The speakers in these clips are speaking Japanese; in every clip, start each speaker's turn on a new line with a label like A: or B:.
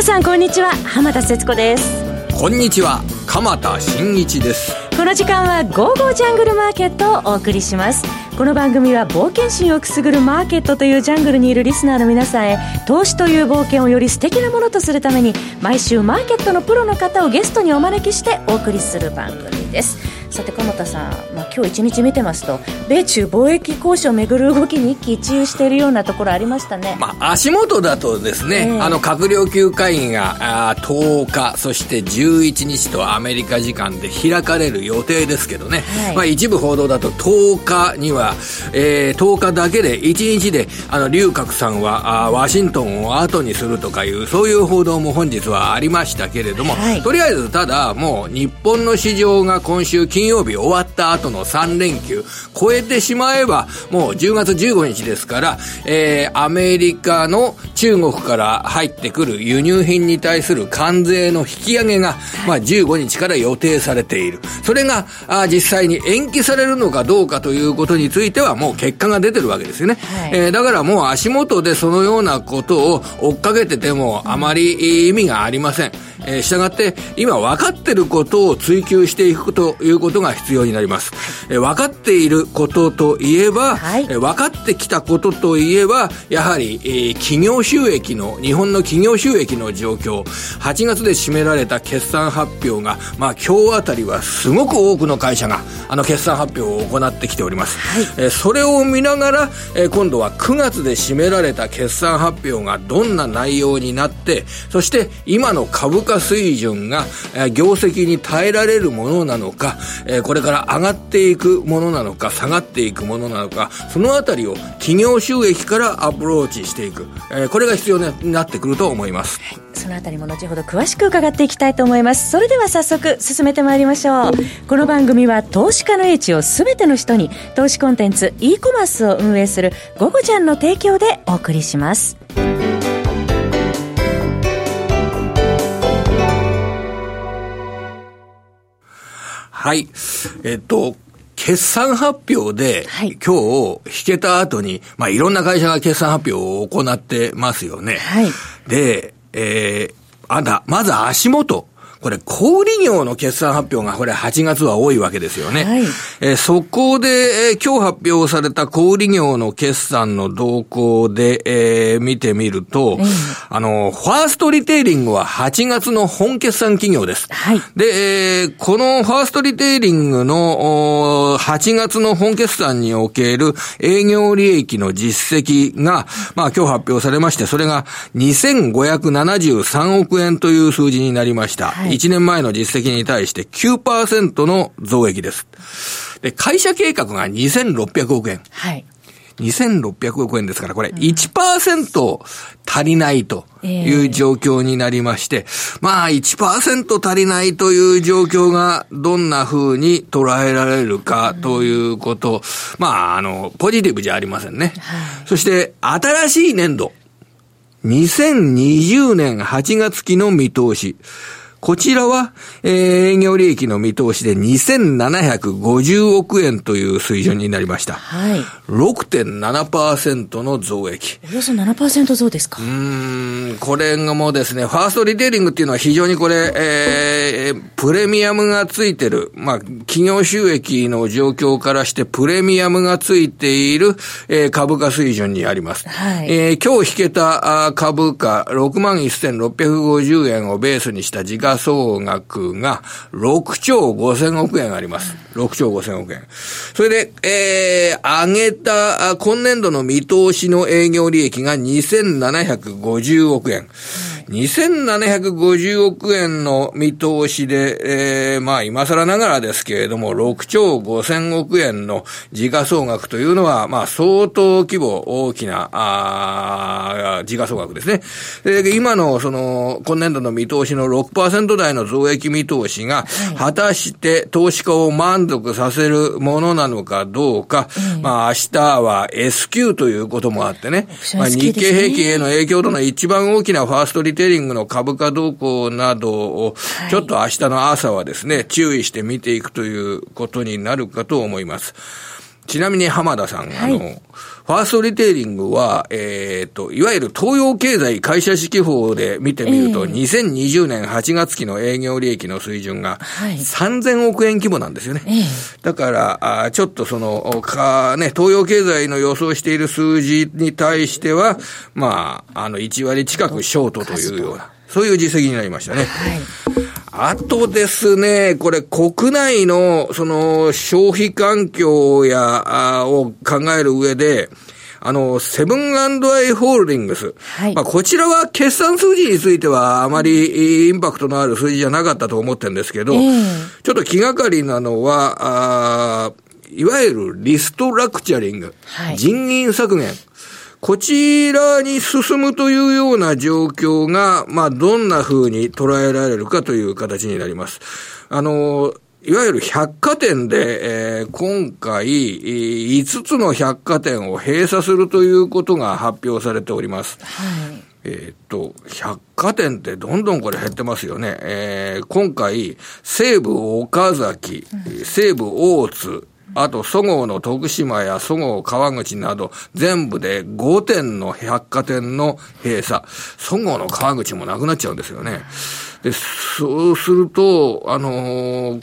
A: 皆さんこんにちは。浜田節子です。
B: こんにちは。鎌田新一です。
A: この時間は「ゴーゴージャングルマーケット」をお送りします。この番組は冒険心をくすぐるマーケットというジャングルにいるリスナーの皆さんへ投資という冒険をより素敵なものとするために毎週マーケットのプロの方をゲストにお招きしてお送りする番組ですさて鎌田さん、まあ、今日一日見てますと米中貿易交渉をめぐる動きに一喜一憂しているようなところありましたね、
B: まあ、足元だとですね、えー、あの閣僚級会議があ10日そして11日とアメリカ時間で開かれる予定ですけどね、はい、まあ、一部報道だと10日には、えー、10日だけで1日であの龍角さんはあワシントンを後にするとかいうそういう報道も本日はありましたけれども、はい、とりあえずただもう日本の市場が今週金金曜日終わった後の3連休、超えてしまえば、もう10月15日ですから、えー、アメリカの中国から入ってくる輸入品に対する関税の引き上げが、まあ15日から予定されている。それが、あ実際に延期されるのかどうかということについてはもう結果が出てるわけですよね。はい、えー、だからもう足元でそのようなことを追っかけててもあまり意味がありません。えー、従って今分かってることを追求していくということが必要になります。えー、分かっていることといえば、はい、えー、分かってきたことといえば、やはり、えー、企業収益の、日本の企業収益の状況、8月で占められた決算発表が、まあ今日あたりはすごく多くの会社が、あの決算発表を行ってきております。はい、えー、それを見ながら、えー、今度は9月で占められた決算発表がどんな内容になって、そして今の株価価水準が、業績に耐えられるものなのか、これから上がっていくものなのか、下がっていくものなのか、そのあたりを企業収益からアプローチしていく、えこれが必要になってくると思います。
A: そのあたりも後ほど詳しく伺っていきたいと思います。それでは早速進めてまいりましょう。この番組は投資家の英知をすべての人に投資コンテンツ e コマースを運営するゴゴちゃんの提供でお送りします。
B: はい。えっと、決算発表で、はい、今日引けた後に、まあ、いろんな会社が決算発表を行ってますよね。はい。で、えー、あんた、まず足元。これ、小売業の決算発表が、これ8月は多いわけですよね。はい、えー、そこで、えー、今日発表された小売業の決算の動向で、えー、見てみると、うん、あの、ファーストリテイリングは8月の本決算企業です。はい、で、えー、このファーストリテイリングの8月の本決算における営業利益の実績が、まあ今日発表されまして、それが2573億円という数字になりました。はい1年前の実績に対して9%の増益です。で、会社計画が2600億円。はい。2600億円ですから、これ1%足りないという状況になりまして、まあ1%足りないという状況がどんな風に捉えられるかということ、まああの、ポジティブじゃありませんね。そして、新しい年度、2020年8月期の見通し。こちらは、えー、営業利益の見通しで2750億円という水準になりました。はい。6.7%の増益。
A: およそ7%増ですか
B: うん、これがもうですね、ファーストリテイリングっていうのは非常にこれ、えー、プレミアムがついてる、まあ、企業収益の状況からしてプレミアムがついている、えー、株価水準にあります。はい。えー、今日引けた株価61,650円をベースにした時価総額が6兆5000億円あります。6兆5000億円。それで、えー、上げた今年度の見通しの営業利益が2750億円。2750億円の見通しで、えー、まあ今更ながらですけれども、6兆5000億円の時価総額というのは、まあ相当規模大きな、あ時価総額ですね。で、今のその、今年度の見通しの6%台の増益見通しが、果たして投資家を満足させるものなのかどうか、うん、まあ明日は S q ということもあってね、まあ日経平均への影響との一番大きなファーストリテイリングの株価動向などを、ちょっと明日の朝はですね、注意して見ていくということになるかと思います。ちなみに浜田さん、はい、あの、ファーストリテイリングは、えっ、ー、と、いわゆる東洋経済会社指揮法で見てみると、えー、2020年8月期の営業利益の水準が3000億円規模なんですよね。えー、だから、あちょっとその、か、ね、東洋経済の予想している数字に対しては、まあ、あの、1割近くショートというような、そういう実績になりましたね。はいあとですね、これ国内のその消費環境や、を考える上で、あの、セブンアイ・ホールディングス。はい。まあ、こちらは決算数字についてはあまりインパクトのある数字じゃなかったと思ってるんですけど、えー、ちょっと気がかりなのは、あいわゆるリストラクチャリング。はい、人員削減。こちらに進むというような状況が、まあ、どんな風に捉えられるかという形になります。あの、いわゆる百貨店で、えー、今回、5つの百貨店を閉鎖するということが発表されております。はい。えっと、百貨店ってどんどんこれ減ってますよね。えー、今回、西武岡崎、西武大津、あと、そごうの徳島やそごう川口など、全部で5店の百貨店の閉鎖。そごうの川口もなくなっちゃうんですよね。で、そうすると、あのー、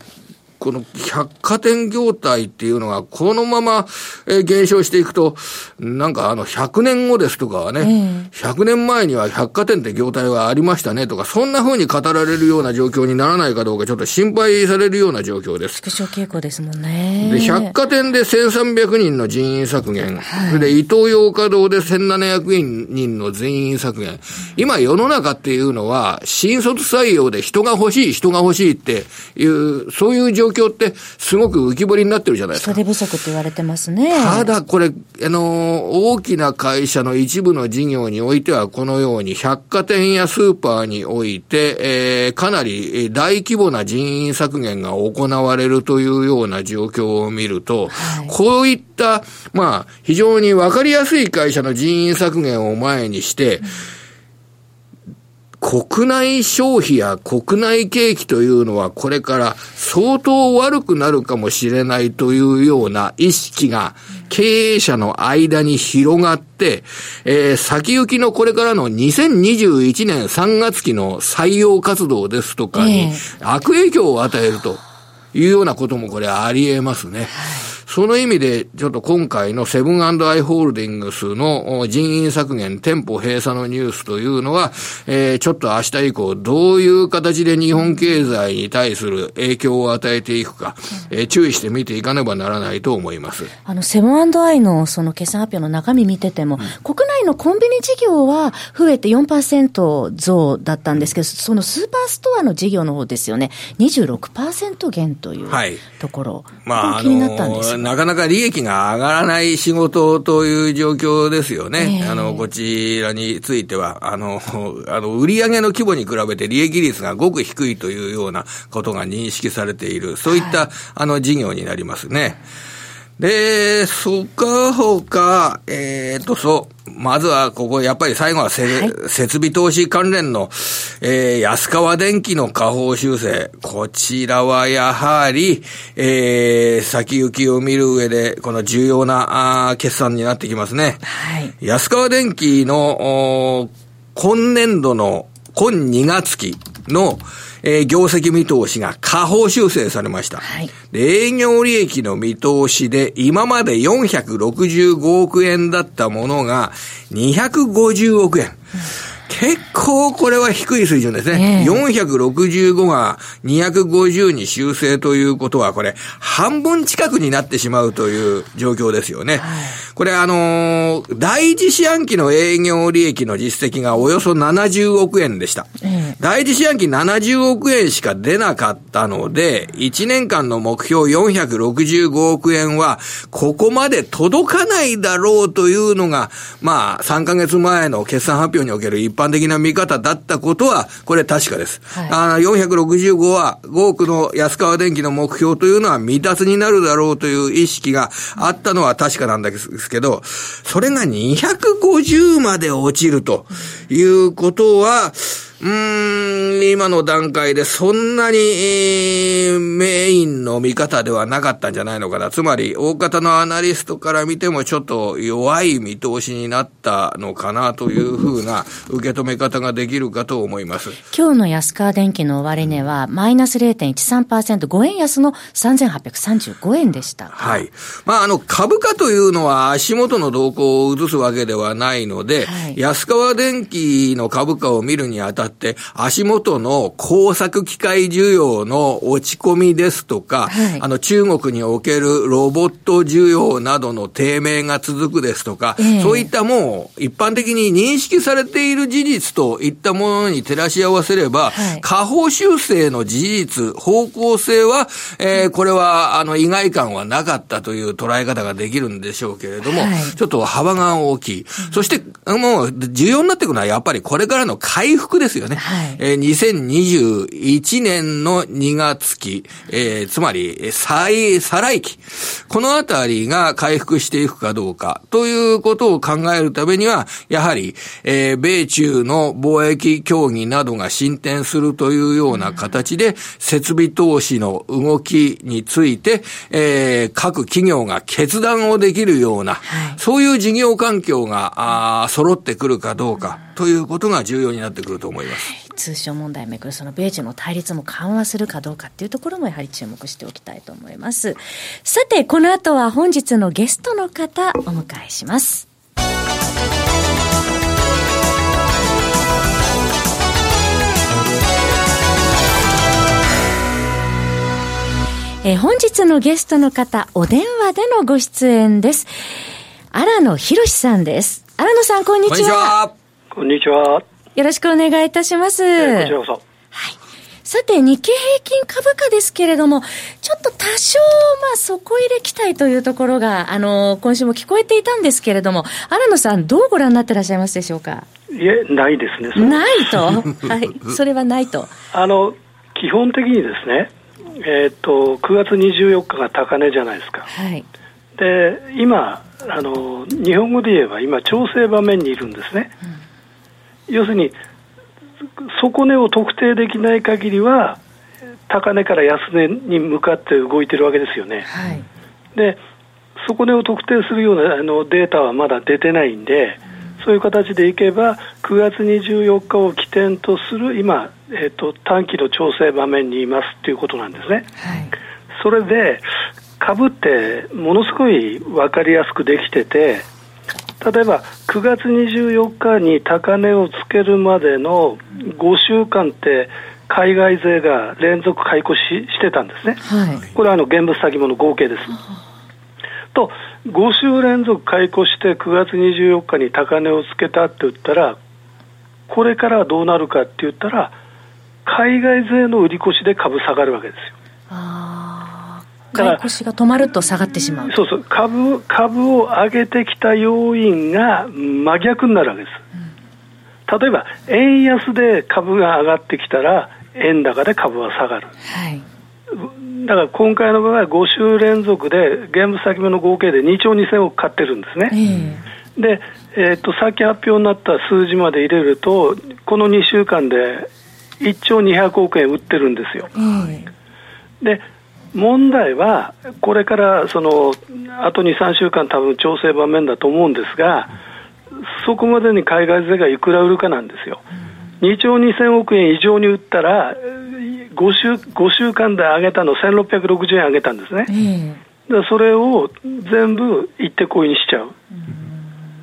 B: この百貨店業態っていうのが、このまま、えー、減少していくと、なんかあの、100年後ですとかはね、えー、100年前には百貨店って業態はありましたねとか、そんな風に語られるような状況にならないかどうか、ちょっと心配されるような状況です。
A: 縮小傾向ですもんね。
B: で、百貨店で1300人の人員削減、はい、で、伊東洋華堂で1700人の全員削減。今世の中っていうのは、新卒採用で人が欲しい、人が欲しいっていう、そういう状況況ってすごく浮き彫りになってるじゃないですか。
A: 人手不足って言われてますね。
B: ただこれ、あの、大きな会社の一部の事業においてはこのように百貨店やスーパーにおいて、えー、かなり大規模な人員削減が行われるというような状況を見ると、はい、こういった、まあ、非常にわかりやすい会社の人員削減を前にして、うん国内消費や国内景気というのはこれから相当悪くなるかもしれないというような意識が経営者の間に広がって、えー、先行きのこれからの2021年3月期の採用活動ですとかに悪影響を与えるというようなこともこれあり得ますね。その意味で、ちょっと今回のセブンアイ・ホールディングスの人員削減、店舗閉鎖のニュースというのは、えー、ちょっと明日以降、どういう形で日本経済に対する影響を与えていくか、えー、注意して見ていかねばならないと思います。
A: あの、セブンアイのその決算発表の中身見てても、うん、国内のコンビニ事業は増えて4%増だったんですけど、そのスーパーストアの事業の方ですよね、26%減というところ、はい、まあ、気になったんです
B: なかなか利益が上がらない仕事という状況ですよね。えー、あの、こちらについては、あの、あの、売上の規模に比べて利益率がごく低いというようなことが認識されている、そういった、はい、あの、事業になりますね。で、そかほか、えっ、ー、と、そう。まずは、ここ、やっぱり最後はせ、はい、設備投資関連の、えー、安川電機の下方修正。こちらはやはり、えー、先行きを見る上で、この重要な、あ決算になってきますね。はい。安川電機の、今年度の、今2月期の、えー、業績見通しが下方修正されました。はい、で営業利益の見通しで今まで465億円だったものが250億円。うん結構これは低い水準ですね。えー、465が250に修正ということは、これ、半分近くになってしまうという状況ですよね。はい、これあのー、第一四半期の営業利益の実績がおよそ70億円でした。えー、第一四半期70億円しか出なかったので、1年間の目標465億円は、ここまで届かないだろうというのが、まあ、3ヶ月前の決算発表における一般的な見方だったことは、これ確かです。はい、あ465は5億の安川電機の目標というのは未達になるだろうという意識があったのは確かなんですけど、それが250まで落ちるということは、うん、今の段階でそんなに、えー、メインの見方ではなかったんじゃないのかな。つまり、大方のアナリストから見てもちょっと弱い見通しになったのかなというふうな受け止め方ができるかと思います。
A: 今日の安川電機の終値は、マイナス0.13%、5円安の3835円でした。
B: はい。まあ、あの、株価というのは足元の動向を移すわけではないので、はい、安川電機の株価を見るにあたって、足元の工作機械需要の落ち込みですとか、はい、あの、中国におけるロボット需要などの低迷が続くですとか、えー、そういったもう、一般的に認識されている事実といったものに照らし合わせれば、はい、下方修正の事実、方向性は、えー、これは、あの、意外感はなかったという捉え方ができるんでしょうけれども、はい、ちょっと幅が大きい。うん、そして、もう、重要になってくるのはやっぱりこれからの回復ですよね。はい、えー、2021年の2月期、えー、つまり、再、再来期。このあたりが回復していくかどうか、ということを考えるためには、やはり、えー、米中の貿易協議などが進展するというような形で、設備投資の動きについて、えー、各企業が決断をできるような、はい、そういう事業環境が、あ揃ってくるかどうか、ということが重要になってくると思います。
A: 通商問題をめぐるその米中の対立も緩和するかどうかっていうところもやはり注目しておきたいと思います。さて、この後は本日のゲストの方お迎えします。えー、本日のゲストの方、お電話でのご出演です。荒野博さんです。荒野さん、こんにちは。
C: こんにちは。
A: よろしくお願いいたします。
C: えー、こちらこそ。はい。
A: さて、日経平均株価ですけれども、ちょっと多少、まあ、底入れ期待というところが、あの、今週も聞こえていたんですけれども、荒野さん、どうご覧になってらっしゃいますでしょうか？
C: いえ、ないですね。
A: ないと？はい。それはないと。
C: あの、基本的にですね、えっ、と、9月24日が高値じゃないですか。はい。で、今、あの、日本語で言えば今、調整場面にいるんですね。うん、要するに、底値を特定できない限りは、高値から安値に向かって動いてるわけですよね。はい、で、底値を特定するようなあのデータはまだ出てないんで、そういう形でいけば、9月24日を起点とする今、えーと、短期の調整場面にいますということなんですね。はい、それで株ってものすごい分かりやすくできてて、例えば9月24日に高値をつけるまでの5週間って、海外勢が連続買い越ししてたんですね、はい、これはあの現物先物合計です。と、5週連続買い越して9月24日に高値をつけたって言ったら、これからはどうなるかって言ったら、海外勢の売り越しで株下がるわけですよ。
A: あ買い越しが止まると下がってしまう。
C: そうそう。株株を上げてきた要因が真逆になるわけです、うん、例えば円安で株が上がってきたら円高で株は下がる、はい、だから今回の場合は5週連続で現物先物の合計で2兆2000億買ってるんですね、えー、で、えー、とさっき発表になった数字まで入れるとこの2週間で1兆200億円売ってるんですよ。で問題は、これからそのあと2、3週間、多分調整場面だと思うんですが、そこまでに海外勢がいくら売るかなんですよ。2兆2000億円以上に売ったら、5週 ,5 週間で上げたの1660円上げたんですね。でそれを全部行ってこいにしちゃう。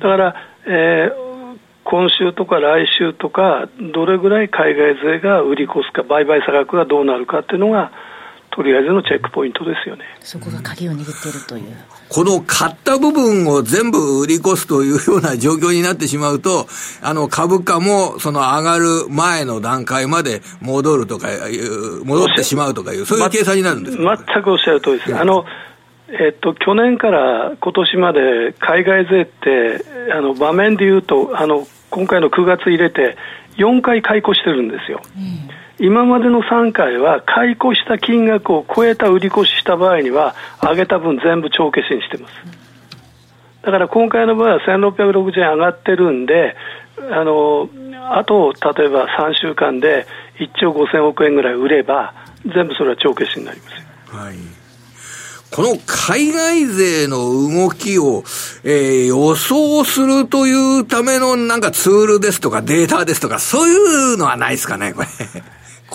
C: だから、えー、今週とか来週とか、どれぐらい海外勢が売り越すか、売買差額がどうなるかっていうのが、とりあえずのチェックポイントですよね。
A: そこが鍵を握っているという。
B: この買った部分を全部売り越すというような状況になってしまうと、あの株価もその上がる前の段階まで戻るとかいう、戻ってしまうとかいう、そういう計算になるんです
C: か、全くおっしゃる通りです。あのえっと、去年から今年まで海外勢ってあの場面でいうとあの今回の9月入れて4回解雇してるんですよ、うん、今までの3回は解雇した金額を超えた売り越しした場合には上げた分全部帳消しにしてます、だだから今回の場合は1660円上がってるんで、あのあと例えば3週間で1兆5000億円ぐらい売れば、全部それは帳消しになりますはい。
B: この海外勢の動きを、えー、予想するというためのなんかツールですとかデータですとか、そういうのはないですかね、これ。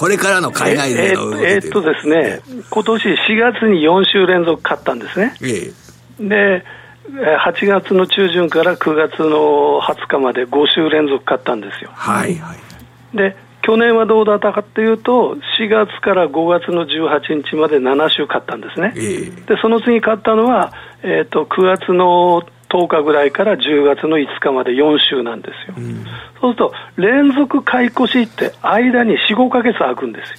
B: これからの海外勢の
C: えっとですね、今年4月に4週連続買ったんですね。えー、で、8月の中旬から9月の20日まで5週連続買ったんですよ。はいはい。で、去年はどうだったかというと、4月から5月の18日まで7週買ったんですね。えー、で、その次買ったのは、えっ、ー、と、9月の10日ぐらいから10月の5日まで4週なんですよ。うん、そうすると、連続買い越しって間に4、5か月空くんですよ。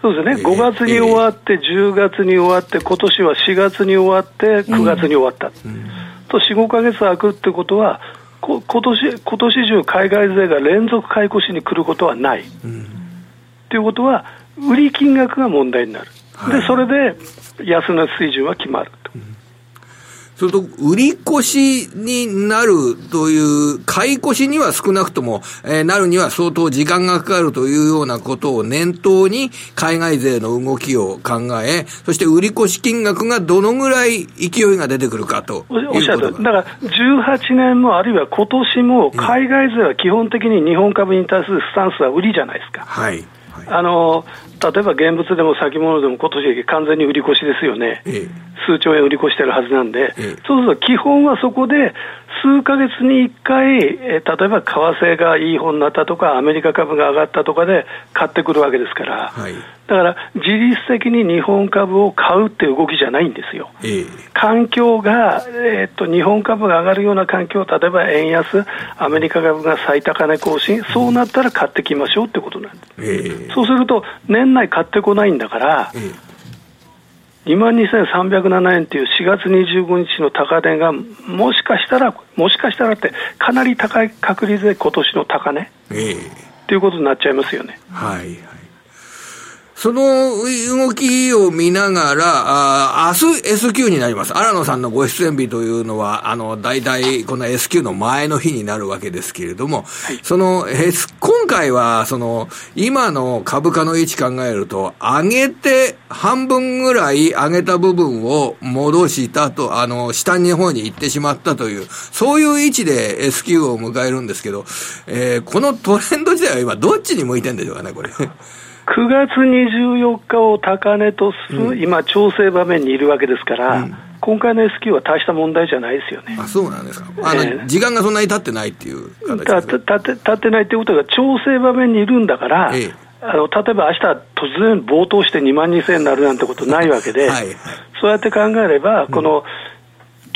C: そうですね、5月に終わって、10月に終わって、今年は4月に終わって、9月に終わった、うん、と4、5か月空くってことは、こ今年今年中、海外勢が連続買い越しに来ることはない。と、うん、いうことは、売り金額が問題になる、はい、でそれで安値水準は決まる
B: それと、売り越しになるという、買い越しには少なくとも、えー、なるには相当時間がかかるというようなことを念頭に、海外勢の動きを考え、そして売り越し金額がどのぐらい勢いが出てくるかと
C: おっしゃる。だから、18年もあるいは今年も、海外勢は基本的に日本株に対するスタンスは売りじゃないですか。はい。あの例えば現物でも先物でも今年完全に売り越しですよね、ええ、数兆円売り越してるはずなんで、え、そうすると基本はそこで数か月に1回、え例えば為替がいい方になったとか、アメリカ株が上がったとかで買ってくるわけですから、はい、だから自律的に日本株を買うっていう動きじゃないんですよ。環境が、えー、っと日本株が上がるような環境、例えば円安、アメリカ株が最高値更新、そうなったら買ってきましょうってことなんです。そうすると、年内買ってこないんだから、2万2307円という4月25日の高値が、もしかしたら、もしかしたらって、かなり高い確率で今年の高値、えー、ということになっちゃいますよね。はい
B: その動きを見ながら、あ明日 S q になります。荒野さんのご出演日というのは、あの、大体この S q の前の日になるわけですけれども、はい、その、S、今回は、その、今の株価の位置考えると、上げて、半分ぐらい上げた部分を戻したと、あの、下の方に行ってしまったという、そういう位置で S q を迎えるんですけど、えー、このトレンド自体は今どっちに向いてんでしょうかね、これ。
C: 9月24日を高値とする、うん、今、調整場面にいるわけですから、うん、今回の S q は大した問題じゃないですよね。
B: あそうなんですか、あの、えー、時間がそんなに経ってないっていう形
C: で。経ってないっていうことが、調整場面にいるんだから、えー、あの例えば明日突然暴騰して2万2000円になるなんてことないわけで、はい、そうやって考えれば、この、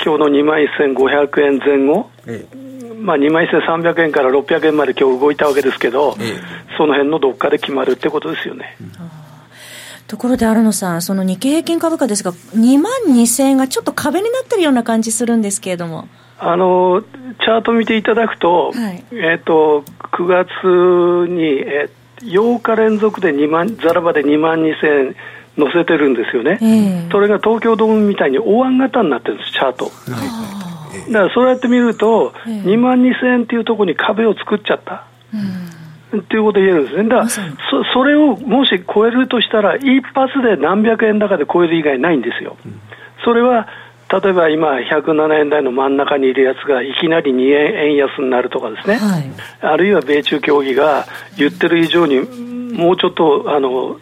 C: 今日の2万1500円前後、ええ。まあ、2万1300円から600円まで今日動いたわけですけど、ええ、その辺のどっかで決まるってことですよね。うん
A: ところで、荒野さん、その日経平均株価ですが、2万2000円がちょっと壁になってるような感じするんですけれども。
C: あのチャート見ていただくと、はい、えーと、9月に、えー、8日連続で2万、ざらばで2万2000円載せてるんですよね、えー、それが東京ドームみたいに大餡型になってるんです、チャート。はいだからそうやって見ると、2万2000円っていうところに壁を作っちゃった。っていうこと言えるんですね。だからそ、それをもし超えるとしたら、一発で何百円高で超える以外ないんですよ。それは、例えば今、107円台の真ん中にいるやつがいきなり2円円安になるとかですね、はい、あるいは米中協議が言ってる以上に、もうちょっとあの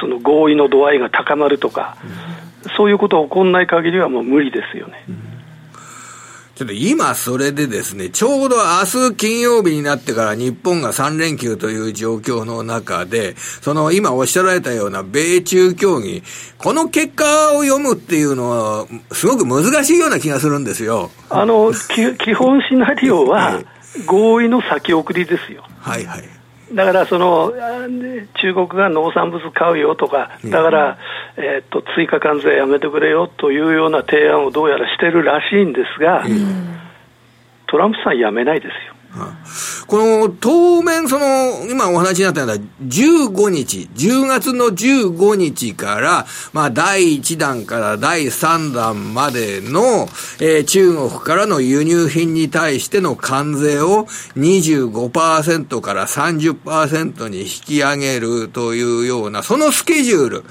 C: その合意の度合いが高まるとか、うん、そういうことが起こらない限りはもう無理ですよね。うん
B: ちょっと今それでですね、ちょうど明日金曜日になってから日本が3連休という状況の中で、その今おっしゃられたような米中協議、この結果を読むっていうのは、すごく難しいような気がするんですよ。
C: あの、基本シナリオは合意の先送りですよ。はいはい。だからその中国が農産物買うよとか、だから、えー、っと追加関税やめてくれよというような提案をどうやらしてるらしいんですが、トランプさん、やめないですよ。
B: この当面、その、今お話になったような15日、10月の15日から、まあ、第1弾から第3弾までの、えー、中国からの輸入品に対しての関税を25%から30%に引き上げるというような、そのスケジュール。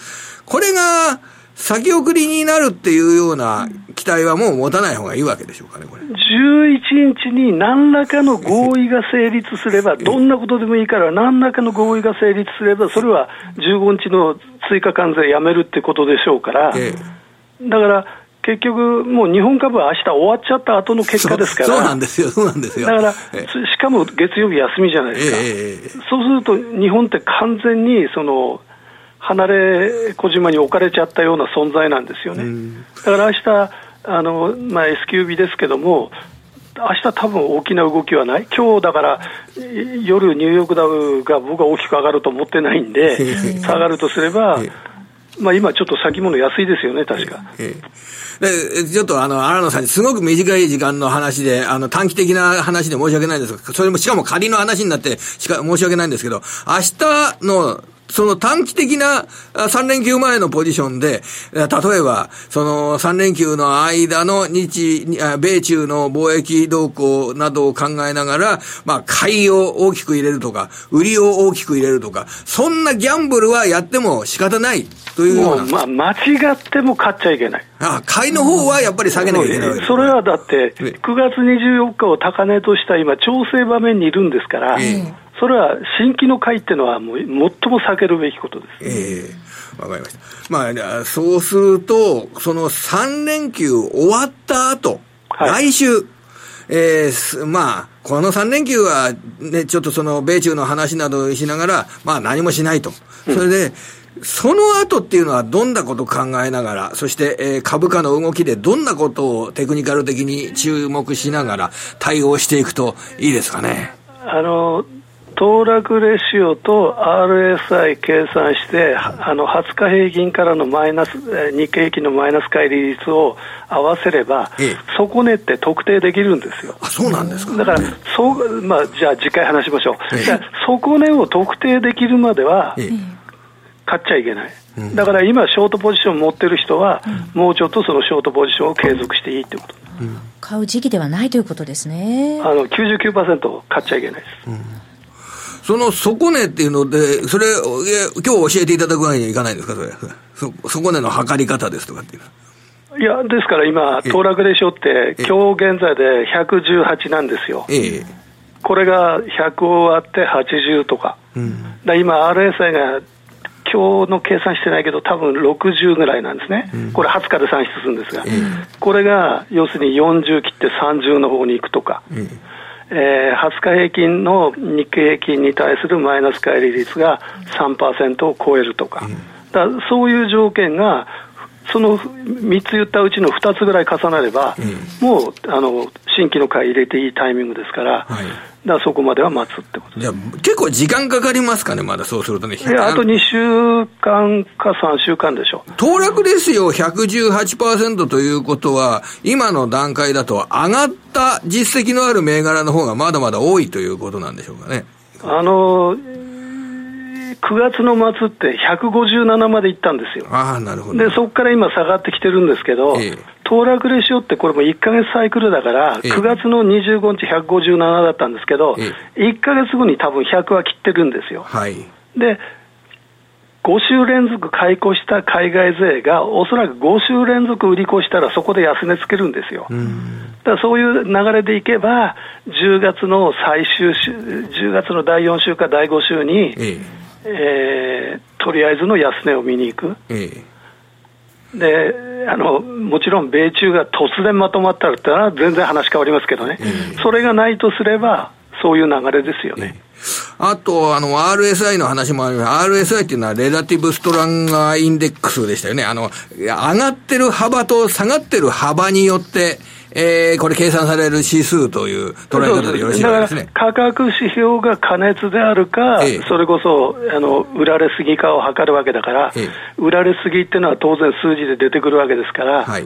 B: これが、先送りになるっていうような期待はもう持たない方がいいわけでしょうかね、これ。
C: 11日に何らかの合意が成立すれば、どんなことでもいいから、何らかの合意が成立すれば、それは15日の追加関税やめるってことでしょうから、だから、結局、もう日本株は明日終わっちゃった後の結果ですから、
B: そうなんですよ、そうなんですよ。
C: だから、しかも月曜日休みじゃないですか、そうすると日本って完全にその離れ小島に置かれちゃったような存在なんですよね。だから明日あのまあ、S q 日ですけども、明日多分大きな動きはない、今日だから夜、ニューヨークダウが僕は大きく上がると思ってないんで、下がるとすれば、まあ、今ちょっと先物安いですよね、確か。
B: で、ちょっとあの、荒野さんにすごく短い時間の話で、あの、短期的な話で申し訳ないんですが、それもしかも仮の話になってしか申し訳ないんですけど、明日のその短期的な3連休前のポジションで、例えば、その3連休の間の日、米中の貿易動向などを考えながら、まあ、買いを大きく入れるとか、売りを大きく入れるとか、そんなギャンブルはやっても仕方ないというよう
C: な。まあ、間違っても買っちゃいけない。
B: ああ買いの方はやっぱり下げなきゃいけない、
C: それはだって、9月24日を高値とした今、調整場面にいるんですから、えーそれは新規の会っていうのは、もう最も避けるべきことです。
B: ええー、わかりました。まあ、そうすると、その3連休終わった後、はい、来週、えー、まあ、この3連休は、ね、ちょっとその、米中の話などしながら、まあ何もしないと。それで、うんその後っていうのはどんなことを考えながら、そして、えー、株価の動きでどんなことをテクニカル的に注目しながら対応していくといいですかね？
C: あの、騰落レシオと RSI 計算して、あの20日平均からのマイナス日経平均のマイナス乖離率を合わせれば、ええ、底値って特定できるんですよ。
B: あそうなんですか
C: だから、そうまあ、じゃあ次回話しましょう。ええ、じゃ底値を特定できるまでは、え、買っちゃいけない。だから今、ショートポジション持ってる人は、うん、もうちょっとそのショートポジションを継続していいってこと、うん、
A: 買う時期ではないということですね。
C: あの99%買っちゃいけないです。うん
B: その底値っていうので、それ、今日教えていただくわけにはいかないんですか、それ。そ底値の測り方ですとかっていう。
C: いや、ですから今、騰落でしょって、今日現在で118なんですよ。ええ、これが100を割って80とか。うん、だ今、RSI が今日の計算してないけど、多分60ぐらいなんですね、うん、これ20日で算出するんですが、これが要するに40切って30の方に行くとか、えー、20日平均の日経平均に対するマイナス乖離率が3%を超えるとか、だそういう条件が、その3つ言ったうちの2つぐらい重なれば、うん、もうあの新規の買い入れていいタイミングですから、はい、だそこまでは待つってこと
B: じゃ結構時間かかりますかね、まだそうするとね。
C: いや、あと2週間か3週間でしょ。
B: 騰落ですよ、118%ということは、今の段階だと上がった実績のある銘柄の方がまだまだ多いということなんでしょうかね。
C: あの9月の末って157までいったんですよ。
B: あなるほど。
C: で、そこから今下がってきてるんですけど、ええ、騰落レシオってこれも1か月サイクルだから、9月の25日157だったんですけど、ええ、1か月後に多分100は切ってるんですよ。
B: はい、
C: で5週連続買い越した海外勢が、おそらく5週連続売り越したら、そこで安値つけるんですよ。だからそういう流れでいけば、10月の最終週、10月の第4週か第5週に、ええー、とりあえずの安値を見に行く。えであのもちろん米中が突然まとまったらったら全然話変わりますけどね、えそれがないとすれば、そういう流れですよね。
B: あと、あの、RSI の話もあります。RSI っていうのは、レラティブストランガーインデックスでしたよね。あの、上がってる幅と下がってる幅によって、えー、これ計算される指数という捉え方でよろしいですね。
C: 価格指標が過熱であるか、ええ、それこそ、あの、売られすぎかを測るわけだから、え、売られすぎっていうのは当然数字で出てくるわけですから、はい、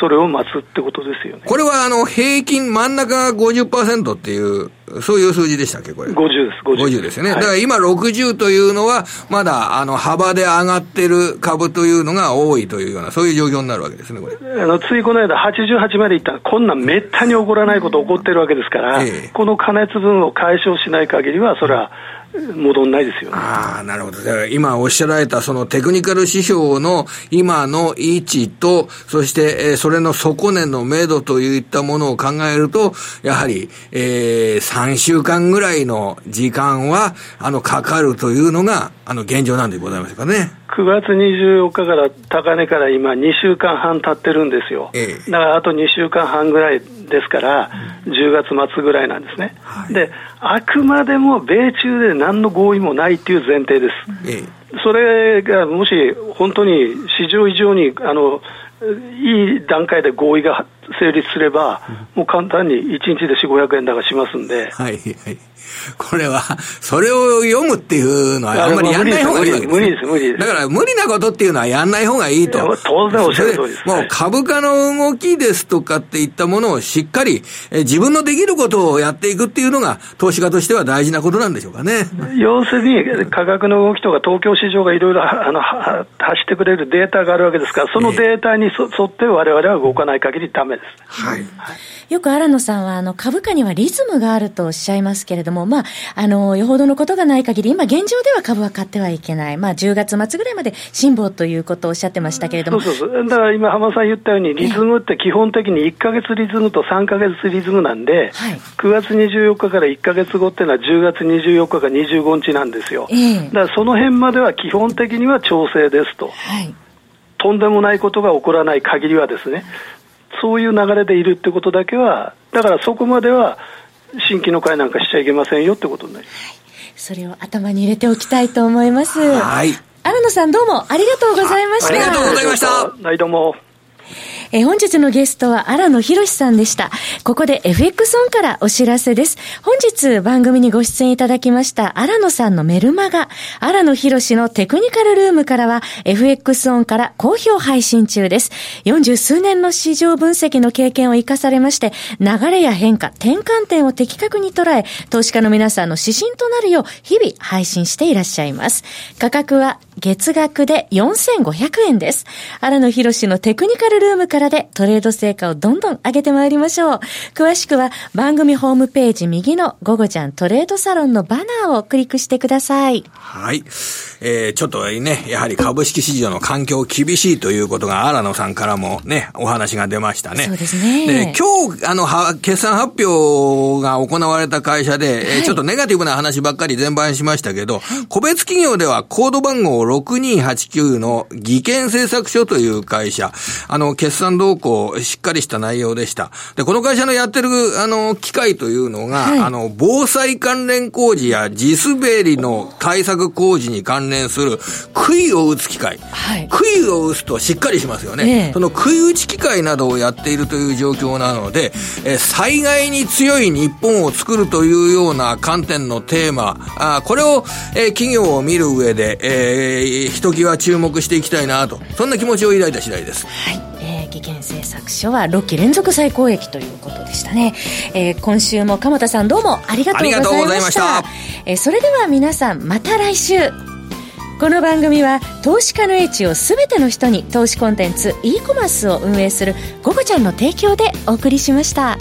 C: それを待つってことですよね。
B: これはあの平均真ん中が50%っていう、そういう数字でしたっけ、これ
C: ？50です、50,
B: 50ですね。はい、だから今60というのは、まだあの幅で上がってる株というのが多いというような、そういう状況になるわけですね、これ。
C: あのついこの間、88までいったら、こんなんめったに起こらないこと起こってるわけですから、ええ、この加熱分を解消しない限りは、それは、戻んないですよね。
B: ああ、なるほど。今おっしゃられたそのテクニカル指標の今の位置と、そして、えー、それの底値の目処といったものを考えると、やはり、えー、3週間ぐらいの時間は、あの、かかるというのが、あの、現状なんでございますかね。
C: 9月24日から高値から今2週間半経ってるんですよ。ええ、だからあと2週間半ぐらいですから、10月末ぐらいなんですね。はい、で、あくまでも米中で何の合意もないっていう前提です。ええ、それがもし本当に市場以上にあのいい段階で合意が成立すれば、もう簡単に1日で4、500円高しますんで。
B: はい、はい。これは、それを読むっていうのはあんまりやんない方がいいわけです、
C: 無理です、無理です。
B: だから無理なことっていうのはやんない方がいいと。
C: 当然おっしゃる通りです。
B: もう株価の動きですとかっていったものをしっかり、え自分のできることをやっていくっていうのが、投資家としては大事なことなんでしょうかね。
C: 要するに、価格の動きとか東京市場がいろいろあの走ってくれるデータがあるわけですから、そのデータに沿って我々は動かない限りダメです。
B: はい。
A: よく荒野さんは、あの、株価にはリズムがあるとおっしゃいますけれども、まあ、あの、よほどのことがない限り、今現状では株は買ってはいけない。まあ、10月末ぐらいまで辛抱ということをおっしゃってましたけれども。
C: そうそうそう。だから今、浜さん言ったように、リズムって基本的に1か月リズムと3か月リズムなんで、はい、9月24日から1か月後っていうのは10月24日か25日なんですよ。えー、だからその辺までは基本的には調整ですと。はいとんでもないことが起こらない限りはですね、そういう流れでいるってことだけは、だからそこまでは新規の会なんかしちゃいけませんよってことになります。はい、
A: それを頭に入れておきたいと思います。
B: はい。
A: 荒野さんどうもありがとうございました。あ
B: りがとうございました。
C: はい、どうも。
A: え本日のゲストは荒野博さんでした。ここで FX オンからお知らせです。本日番組にご出演いただきました荒野さんのメルマガ、荒野博のテクニカルルームからは FX オンから好評配信中です。40数年の市場分析の経験を活かされまして、流れや変化、転換点を的確に捉え、投資家の皆さんの指針となるよう日々配信していらっしゃいます。価格は月額で4500円です。荒野博のテクニカルルームからでトレード成果をどんどん上げてまいりましょう。詳しくは番組ホームページ右の午後ちゃんトレードサロンのバナーをクリックしてください。
B: はい。えー、ちょっとね、やはり株式市場の環境厳しいということが荒野さんからもね、お話が出ましたね。
A: そうですね。
B: で、今日、あの、は、決算発表が行われた会社で、はい、えー、ちょっとネガティブな話ばっかり全般しましたけど、はい、個別企業ではコード番号6289の技研製作所という会社、あの、決算動向、しっかりした内容でした。で、この会社のやってる、あの、機械というのが、はい、あの、防災関連工事や地滑りの対策工事に関連する、杭を打つ機械。はい、杭を打つとしっかりしますよね。えその杭打ち機械などをやっているという状況なので、え災害に強い日本を作るというような観点のテーマ、あこれを、え企業を見る上で、えー、ひときわ注目していきたいなと、そんな気持ちを抱いた次第です。
A: はい。えー、技研製作所は6期連続最高益ということでしたね。えー、今週も鎌田さんどうもありがとうございました。ありがとうございました。えー、それでは皆さんまた来週。この番組は投資家の英知を全ての人に投資コンテンツ e コマースを運営する「ゴゴちゃん」の提供でお送りしました。